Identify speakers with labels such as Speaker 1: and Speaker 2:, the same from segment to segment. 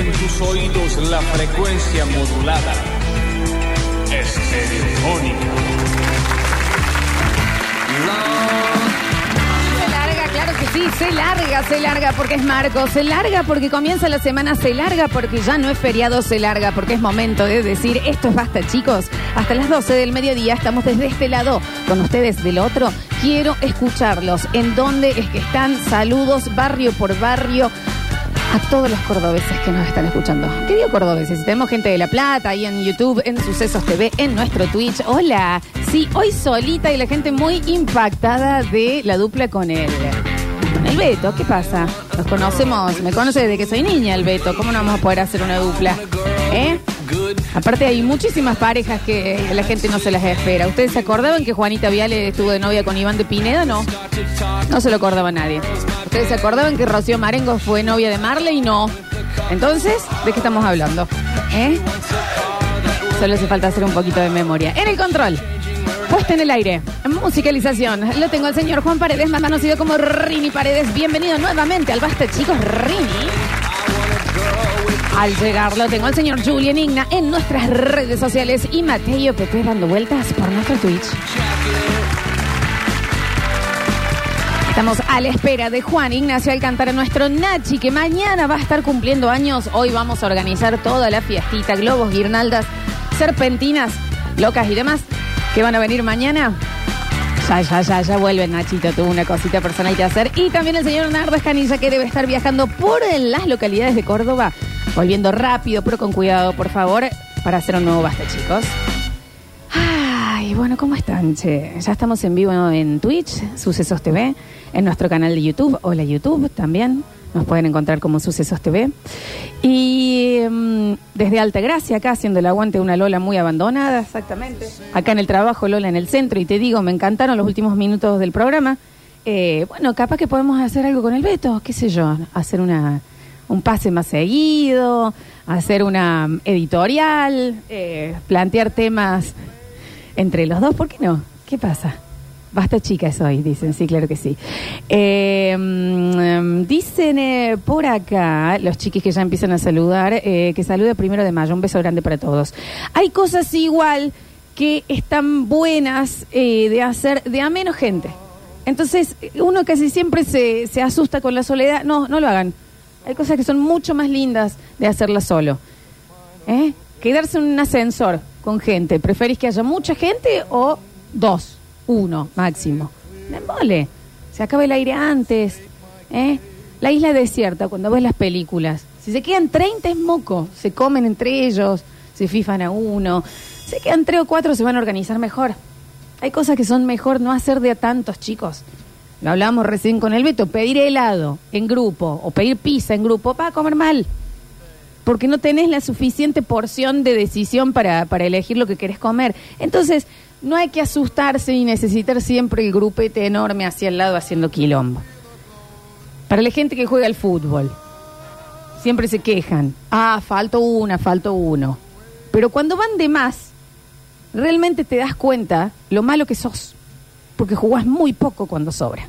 Speaker 1: en tus oídos la frecuencia modulada.
Speaker 2: Se larga, claro que sí, se larga, se larga porque es Marco, se larga porque comienza la semana, se larga porque ya no es feriado, se larga porque es momento de decir esto es basta chicos. Hasta las 12 del mediodía estamos desde este lado con ustedes del otro. Quiero escucharlos. ¿En dónde es que están? Saludos barrio por barrio. A todos los cordobeses que nos están escuchando. ¿Qué digo cordobeses? Tenemos gente de La Plata ahí en YouTube, en Sucesos TV, en nuestro Twitch. Hola. Sí, hoy solita y la gente muy impactada de la dupla con. Con el Beto, ¿qué pasa? Nos conocemos, me conoce desde que soy niña el Beto. ¿Cómo no vamos a poder hacer una dupla? ¿Eh? Aparte hay muchísimas parejas que la gente no se las espera. ¿Ustedes se acordaban que Juanita Viale estuvo de novia con Iván de Pineda? No. No se lo acordaba nadie. ¿Ustedes se acordaban que Rocío Marengo fue novia de Marley? No. Entonces, ¿de qué estamos hablando? ¿Eh? Solo hace falta hacer un poquito de memoria. En el control. Puesta en el aire. Musicalización. Lo tengo al señor Juan Paredes, más conocido como Rini Paredes. Bienvenido nuevamente al Basta, chicos. Rini. Al llegar lo tengo al señor Julian Igna en nuestras redes sociales y Mateo Pepe dando vueltas por nuestro Twitch. Estamos a la espera de Juan Ignacio Alcántara, nuestro Nachi, que mañana va a estar cumpliendo años. Hoy vamos a organizar toda la fiestita, globos, guirnaldas, serpentinas, locas y demás, que van a venir mañana. Ya, ya, ya, ya vuelve Nachito, tuvo una cosita personal que hacer. Y también el señor Nardo Escanilla, que debe estar viajando por las localidades de Córdoba, volviendo rápido, pero con cuidado, por favor, para hacer un nuevo basta, chicos. Bueno, ¿cómo están, che? Ya estamos en vivo en Twitch, Sucesos TV, en nuestro canal de YouTube. Hola, YouTube también. Nos pueden encontrar como Sucesos TV. Y mm, desde Altagracia, acá haciendo el aguante una Lola muy abandonada, exactamente. Acá en el trabajo, Lola en el centro. Y te digo, me encantaron los últimos minutos del programa. Eh, bueno, capaz que podemos hacer algo con el Beto, qué sé yo, hacer una, un pase más seguido, hacer una mm, editorial, eh, plantear temas entre los dos, ¿por qué no? ¿Qué pasa? Basta chicas hoy, dicen, sí, claro que sí. Eh, mm, dicen eh, por acá, los chiquis que ya empiezan a saludar, eh, que salude primero de mayo, un beso grande para todos. Hay cosas igual que están buenas eh, de hacer de a menos gente. Entonces, uno casi siempre se, se asusta con la soledad. No, no lo hagan. Hay cosas que son mucho más lindas de hacerlas solo. ¿Eh? Quedarse en un ascensor con gente. ¿Preferís que haya mucha gente o dos? Uno máximo. Me embole. Se acaba el aire antes. ¿eh? La isla desierta, cuando ves las películas. Si se quedan 30 es moco. Se comen entre ellos, se fifan a uno. Se quedan tres o cuatro, se van a organizar mejor. Hay cosas que son mejor no hacer de a tantos chicos. Lo hablábamos recién con el Beto. Pedir helado en grupo o pedir pizza en grupo va a comer mal porque no tenés la suficiente porción de decisión para, para elegir lo que querés comer. Entonces, no hay que asustarse y necesitar siempre el grupete enorme hacia el lado haciendo quilombo. Para la gente que juega al fútbol, siempre se quejan. Ah, falto una, falto uno. Pero cuando van de más, realmente te das cuenta lo malo que sos. Porque jugás muy poco cuando sobra.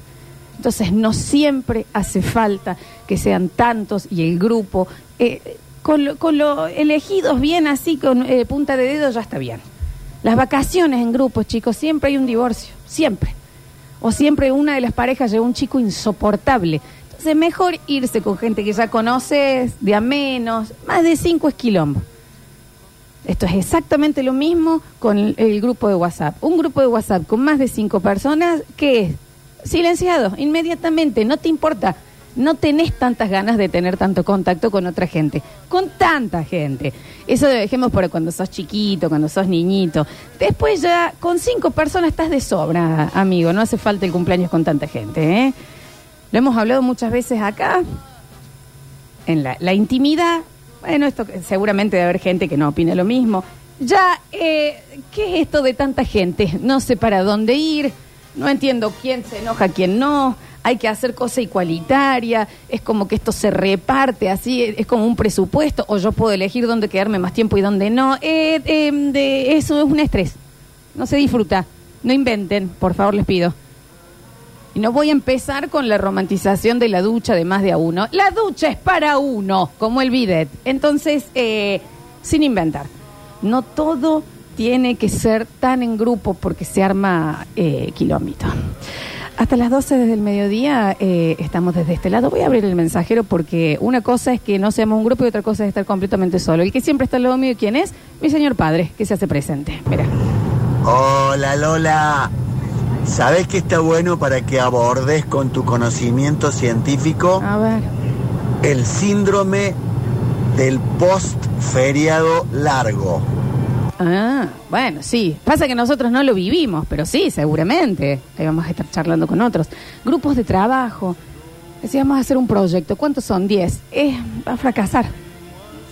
Speaker 2: Entonces, no siempre hace falta que sean tantos y el grupo. eh, con, lo, con lo elegidos bien así, con eh, punta de dedo, ya está bien. Las vacaciones en grupos, chicos, siempre hay un divorcio, siempre. O siempre una de las parejas lleva un chico insoportable. Entonces, mejor irse con gente que ya conoces, de a menos, más de cinco es quilombo. Esto es exactamente lo mismo con el, el grupo de WhatsApp. Un grupo de WhatsApp con más de cinco personas, ¿qué es? Silenciado, inmediatamente, no te importa. No tenés tantas ganas de tener tanto contacto con otra gente, con tanta gente. Eso lo dejemos para cuando sos chiquito, cuando sos niñito. Después ya con cinco personas estás de sobra, amigo. No hace falta el cumpleaños con tanta gente. ¿eh? Lo hemos hablado muchas veces acá. En la, intimidad, bueno, esto seguramente debe haber gente que no opine lo mismo. Ya, eh, ¿qué es esto de tanta gente? No sé para dónde ir, no entiendo quién se enoja, quién no. Hay que hacer cosa igualitaria, es como que esto se reparte así, es como un presupuesto, o yo puedo elegir dónde quedarme más tiempo y dónde no. Eh, eh, de, eso es un estrés, no se disfruta, no inventen, por favor les pido. Y no voy a empezar con la romantización de la ducha de más de a uno. La ducha es para uno, como el bidet. Entonces, eh, sin inventar. No todo tiene que ser tan en grupo porque se arma eh, kilómetro. Hasta las 12 desde el mediodía eh, estamos desde este lado. Voy a abrir el mensajero porque una cosa es que no seamos un grupo y otra cosa es estar completamente solo. El que siempre está al lado mío, ¿quién es? Mi señor padre, que se hace presente. Mira.
Speaker 3: Hola Lola, ¿sabes qué está bueno para que abordes con tu conocimiento científico?
Speaker 2: A ver.
Speaker 3: El síndrome del post-feriado largo.
Speaker 2: Ah, bueno, sí. Pasa que nosotros no lo vivimos, pero sí, seguramente. Ahí vamos a estar charlando con otros. Grupos de trabajo. Decíamos hacer un proyecto. ¿Cuántos son? Diez. Eh, va a fracasar.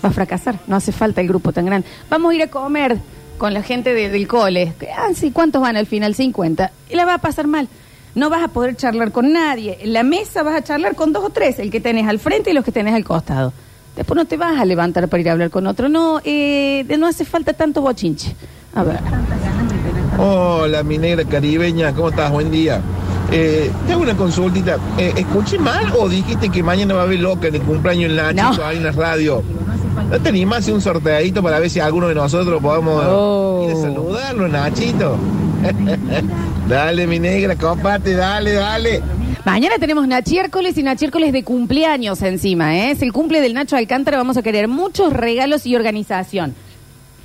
Speaker 2: Va a fracasar. No hace falta el grupo tan grande. Vamos a ir a comer con la gente de- del cole. Ah, sí, ¿cuántos van al final? 50. Y la va a pasar mal. No vas a poder charlar con nadie. En la mesa vas a charlar con dos o tres, el que tenés al frente y los que tenés al costado. Después no te vas a levantar para ir a hablar con otro. No, eh, no hace falta tanto bochinche. A ver.
Speaker 4: Hola, mi negra caribeña, ¿cómo estás? Buen día. Eh, te hago una consultita. Eh, ¿Escuché mal o dijiste que mañana va a haber loca en el cumpleaños en
Speaker 2: No.
Speaker 4: ahí en la radio? ¿No te animás a hacer un sorteadito para ver si alguno de nosotros podemos
Speaker 2: Oh.
Speaker 4: ir a saludarlo, Nachito? dale, mi negra, comparte, dale, dale.
Speaker 2: Mañana tenemos Nachiércoles y Nachiércoles de cumpleaños encima, ¿eh? Es el cumple del Nacho Alcántara, vamos a querer muchos regalos y organización.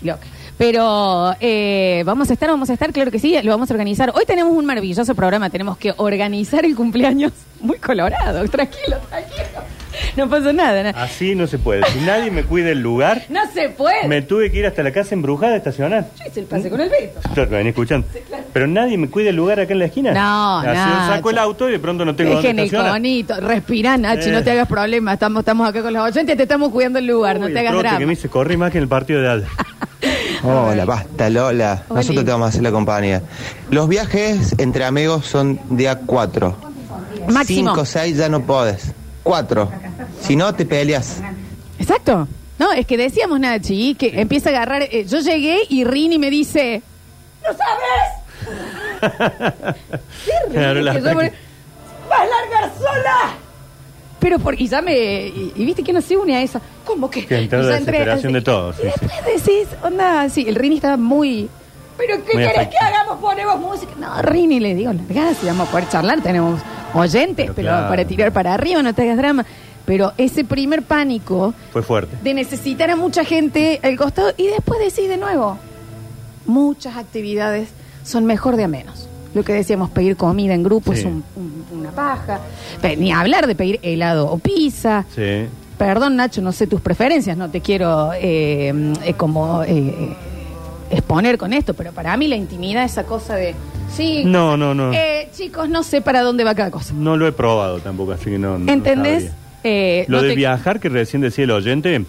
Speaker 2: Loca. Pero eh, vamos a estar, vamos a estar, claro que sí, lo vamos a organizar. Hoy tenemos un maravilloso programa, tenemos que organizar el cumpleaños muy colorado, tranquilo, tranquilo. No pasa nada, na-
Speaker 5: Así no se puede. Si nadie me cuida el lugar,
Speaker 2: no se puede.
Speaker 5: me tuve que ir hasta la casa embrujada a estacionar.
Speaker 2: Yo hice el pase con el Beto.
Speaker 5: Claro, que venía escuchando. Pero nadie me cuida el lugar acá en la esquina.
Speaker 2: No,
Speaker 5: Así
Speaker 2: Nacho.
Speaker 5: saco el auto y de pronto no tengo dónde
Speaker 2: Dejen el
Speaker 5: estacionar.
Speaker 2: conito, respira, Nachi,
Speaker 5: Eh.
Speaker 2: no te hagas problemas. Estamos, estamos acá con los oyentes, te estamos cuidando el lugar, no
Speaker 5: Uy,
Speaker 2: te
Speaker 5: el
Speaker 2: hagas
Speaker 5: trote
Speaker 2: drama.
Speaker 5: que me dice, corre más que en el partido de Alda.
Speaker 6: Hola, basta Lola.
Speaker 2: Hola.
Speaker 6: Nosotros te vamos a hacer la compañía. Los viajes entre amigos son día 4.
Speaker 2: Máximo.
Speaker 6: 5, 6 ya no podés. 4. Si no, te peleas.
Speaker 2: Exacto. No, es que decíamos, Nachi, que empieza a agarrar. eh, yo llegué y Rini me dice: ¿No sabes?
Speaker 5: Claro, la-
Speaker 2: yo ¡Vas a largar sola! Pero por, y ya me. Y, y viste que no se une a eso. ¿Cómo que?
Speaker 5: Que entró la desesperación de todos,
Speaker 2: Y después decís, onda, sí, el Rini estaba muy. ¿Pero qué
Speaker 5: Muy
Speaker 2: querés que hagamos? Ponemos música. No, Rini, le digo, largá, si vamos a poder charlar, tenemos oyentes, pero,
Speaker 5: Pero claro.
Speaker 2: para tirar para arriba, no te hagas drama. Pero ese primer pánico
Speaker 5: Fue fuerte.
Speaker 2: de necesitar a mucha gente al costado y después decís de nuevo, muchas actividades son mejor de a menos. Lo que decíamos, pedir comida en grupo
Speaker 5: Sí.
Speaker 2: es un- un- una paja. Pe- Ni hablar de pedir helado o pizza.
Speaker 5: Sí.
Speaker 2: Perdón, Nacho, no sé tus preferencias, no te quiero eh, eh, como eh, exponer con esto, pero para mí la intimidad, esa cosa de, sí,
Speaker 5: No, no, no.
Speaker 2: eh, chicos, no sé para dónde va cada cosa.
Speaker 5: No lo he probado tampoco, así que no. no
Speaker 2: ¿Entendés?
Speaker 5: sabría.
Speaker 2: Eh,
Speaker 5: Lo
Speaker 2: no
Speaker 5: de
Speaker 2: te-
Speaker 5: viajar, que recién decía el oyente,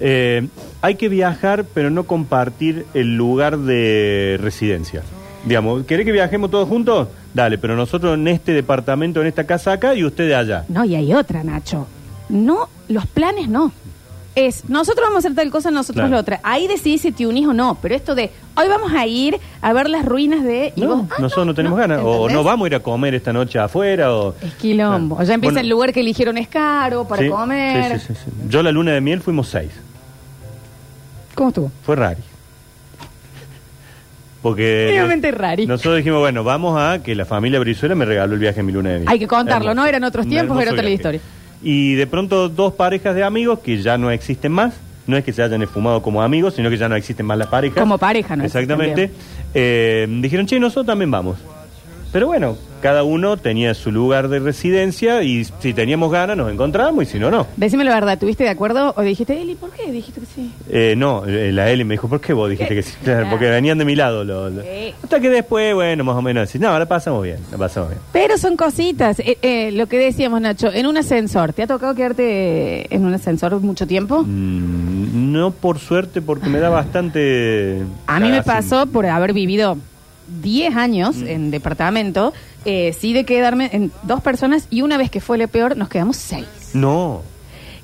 Speaker 5: eh, hay que viajar, pero no compartir el lugar de residencia. Digamos, ¿querés que viajemos todos juntos? Dale, pero nosotros en este departamento, en esta casa acá y ustedes allá.
Speaker 2: No, y hay otra, Nacho. No, los planes no. Es, nosotros vamos a hacer tal cosa, nosotros
Speaker 5: Claro.
Speaker 2: la otra. Ahí decidís si te unís o no. Pero esto de, hoy vamos a ir a ver las ruinas de... y
Speaker 5: No,
Speaker 2: vos, ah,
Speaker 5: nosotros no, tenemos ganas. O
Speaker 2: ¿entendés?
Speaker 5: no vamos a ir a comer esta noche afuera. O...
Speaker 2: Es quilombo. Ya empieza
Speaker 5: Bueno,
Speaker 2: el lugar que eligieron es caro para
Speaker 5: sí,
Speaker 2: comer.
Speaker 5: sí, sí, sí, sí. Yo la luna de miel fuimos seis.
Speaker 2: ¿Cómo estuvo?
Speaker 5: Fue rari. Porque
Speaker 2: Obviamente
Speaker 5: nos-
Speaker 2: rari.
Speaker 5: nosotros dijimos, bueno, vamos a que la familia Brizuela me regaló el viaje en mi luna de miel.
Speaker 2: Hay que contarlo,
Speaker 5: Hermoso.
Speaker 2: ¿no? Eran otros tiempos, era otra la historia.
Speaker 5: Y de pronto dos parejas de amigos que ya no existen más. No es que se hayan esfumado como amigos, sino que ya no existen más las parejas.
Speaker 2: Como pareja, ¿no?
Speaker 5: Exactamente. Eh, dijeron, che, nosotros también vamos. Pero bueno, cada uno tenía su lugar de residencia y si teníamos ganas nos encontramos y si no, no.
Speaker 2: Decime la verdad, ¿tuviste de acuerdo o dijiste, Eli, ¿por qué? Dijiste que sí.
Speaker 5: Eh, no, eh, la Eli me dijo, ¿por qué vos dijiste que sí? Claro, porque venían de mi lado. lo-. Hasta que después, bueno, más o menos decís, no, la pasamos bien, la pasamos bien.
Speaker 2: Pero son cositas. Eh, eh, lo que decíamos, Nacho, en un ascensor. ¿Te ha tocado quedarte en un ascensor mucho tiempo?
Speaker 5: Mm, no por suerte, porque me da bastante...
Speaker 2: A mí me pasó por haber vivido 10 años
Speaker 5: Mm.
Speaker 2: en departamento, eh, sí de quedarme en dos personas y una vez que fue lo peor nos quedamos seis.
Speaker 5: No,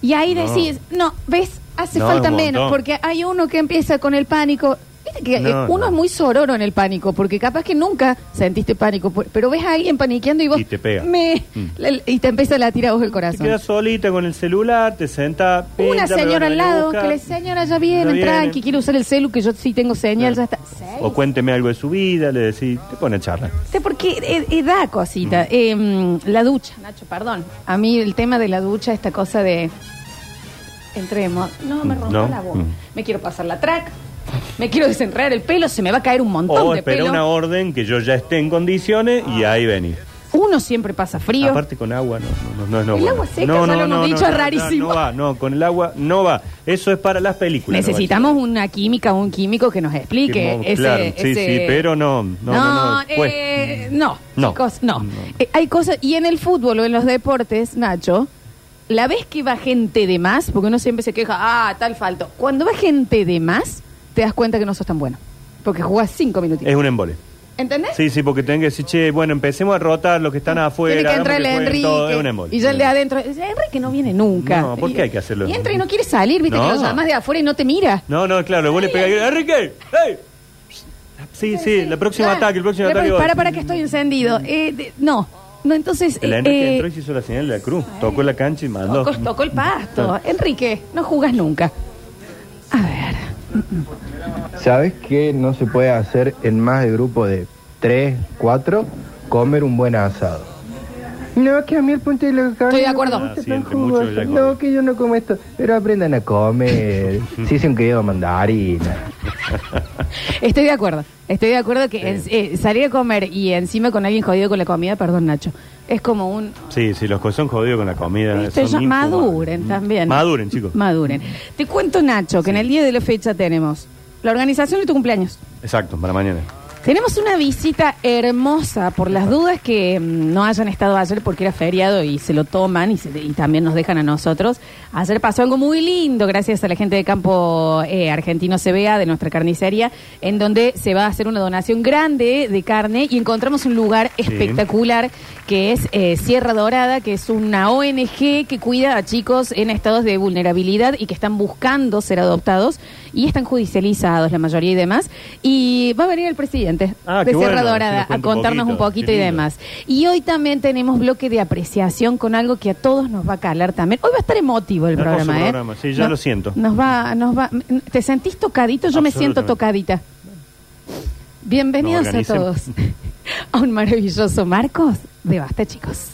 Speaker 2: Y ahí
Speaker 5: No.
Speaker 2: decís, no, ves, hace
Speaker 5: No,
Speaker 2: falta
Speaker 5: un
Speaker 2: menos,
Speaker 5: montón.
Speaker 2: porque hay uno que empieza con el pánico. Viste Pasa que
Speaker 5: No,
Speaker 2: eh, uno
Speaker 5: no.
Speaker 2: es muy sororo en el pánico, porque capaz que nunca sentiste pánico, por- pero ves a alguien paniqueando y vos...
Speaker 5: Y te pega.
Speaker 2: Me,
Speaker 5: Mm.
Speaker 2: le- y te empieza a latir a vos el
Speaker 5: Te
Speaker 2: corazón.
Speaker 5: quedas solita con el celular, te senta.
Speaker 2: Una
Speaker 5: pinta, me
Speaker 2: señora
Speaker 5: a
Speaker 2: al
Speaker 5: venir a
Speaker 2: lado,
Speaker 5: buscar.
Speaker 2: que le señora ya viene,
Speaker 5: Ya
Speaker 2: tranqui,
Speaker 5: viene.
Speaker 2: quiere usar el celu, que yo sí tengo señal, ya está.
Speaker 5: O cuénteme algo de su vida, le decís, te pone a charla.
Speaker 2: Sí, Porque eh, eh, da cosita. Eh, mm, la ducha, Nacho, perdón. A mí el tema de la ducha, esta cosa de. Entremos. No, me rompo
Speaker 5: No.
Speaker 2: la voz.
Speaker 5: Mm.
Speaker 2: Me quiero pasar la track. Me quiero desenredar el pelo, se me va a caer un montón
Speaker 5: O
Speaker 2: de
Speaker 5: espera
Speaker 2: pelo.
Speaker 5: una orden que yo ya esté en condiciones y ahí venís.
Speaker 2: Uno siempre pasa frío.
Speaker 5: Aparte con agua no, no, no, no,
Speaker 2: El
Speaker 5: bueno.
Speaker 2: agua seca, ya lo hemos dicho, es rarísimo.
Speaker 5: No, va, no, con el agua no va. Eso es para las películas.
Speaker 2: Necesitamos una química, un químico que nos explique
Speaker 5: Que mo-
Speaker 2: ese,
Speaker 5: claro, sí,
Speaker 2: ese-
Speaker 5: sí, pero no, no, no, no, pues.
Speaker 2: eh, no,
Speaker 5: No.
Speaker 2: chicos, no.
Speaker 5: No.
Speaker 2: Eh, hay cosas, y en el fútbol o en los deportes, Nacho, la vez que va gente de más, porque uno siempre se queja, ah, tal falto. Cuando va gente de más, te das cuenta que no sos tan bueno. Porque jugás cinco minutitos.
Speaker 5: Es un embole.
Speaker 2: ¿Entendés?
Speaker 5: Sí, sí, porque tenés que decir, che, bueno, empecemos a rotar los que están afuera.
Speaker 2: Tiene que entrar el Enrique.
Speaker 5: todo, es un embole.
Speaker 2: y ya el de adentro. dice, Enrique no viene nunca.
Speaker 5: No, ¿por qué hay que hacerlo?
Speaker 2: Y entra y no quiere salir, viste,
Speaker 5: No.
Speaker 2: que lo llamas de afuera y no te mira.
Speaker 5: No, no, claro, vos le pegás, Enrique, ¡hey! Sí, sí, el próximo
Speaker 2: Claro.
Speaker 5: ataque, el próximo ataque.
Speaker 2: Para, para que estoy encendido. Eh, de- no, no, entonces.
Speaker 5: El
Speaker 2: eh,
Speaker 5: Enrique
Speaker 2: eh,
Speaker 5: entró y se hizo la señal de la cruz. Tocó la cancha y mandó.
Speaker 2: tocó, tocó el pasto. Enrique, no jugas nunca.
Speaker 7: ¿Sabes qué no se puede hacer en más de grupo de 3, 4? Comer un buen asado. No, que a mí el punto de la carne
Speaker 2: Estoy de
Speaker 7: no
Speaker 2: acuerdo.
Speaker 7: me gusta
Speaker 5: Ah, sí,
Speaker 7: tan
Speaker 5: entre muchos
Speaker 7: jugoso.
Speaker 5: ya
Speaker 7: No, que yo no como esto. Pero aprendan a comer. Si se han querido mandarina.
Speaker 2: Estoy de acuerdo. Estoy de acuerdo que es- eh, salir a comer y encima con alguien jodido con la comida, perdón, Nacho, es como un.
Speaker 5: Sí, sí, los que son jodidos con la comida.
Speaker 2: Viste,
Speaker 5: son
Speaker 2: ya
Speaker 5: infumables.
Speaker 2: maduren también.
Speaker 5: Maduren, chicos.
Speaker 2: Maduren. Te cuento, Nacho, que en el día de la fecha tenemos la organización de tu cumpleaños.
Speaker 5: Exacto, para mañana.
Speaker 2: Tenemos una visita hermosa por las dudas que mm, no hayan estado ayer porque era feriado y se lo toman y, se- y también nos dejan a nosotros. Ayer pasó algo muy lindo gracias a la gente de Campo eh, Argentino CBA de nuestra carnicería en donde se va a hacer una donación grande de carne y encontramos un lugar espectacular que es eh, Sierra Dorada, que es una ONG que cuida a chicos en estados de vulnerabilidad y que están buscando ser adoptados y están judicializados la mayoría y demás. Y va a venir el presidente
Speaker 5: Ah,
Speaker 2: de Sierra
Speaker 5: bueno,
Speaker 2: Dorada a contarnos un
Speaker 5: poquito,
Speaker 2: y demás. Y hoy también tenemos bloque de apreciación con algo que a todos nos va a calar también. Hoy va a estar emotivo el
Speaker 5: Hermoso
Speaker 2: programa, ¿eh?
Speaker 5: programa, sí, ya lo siento.
Speaker 2: Nos va, nos va. ¿Te sentís tocadito? Yo me siento tocadita. Bienvenidos a todos a un maravilloso Marcos de Basta, chicos.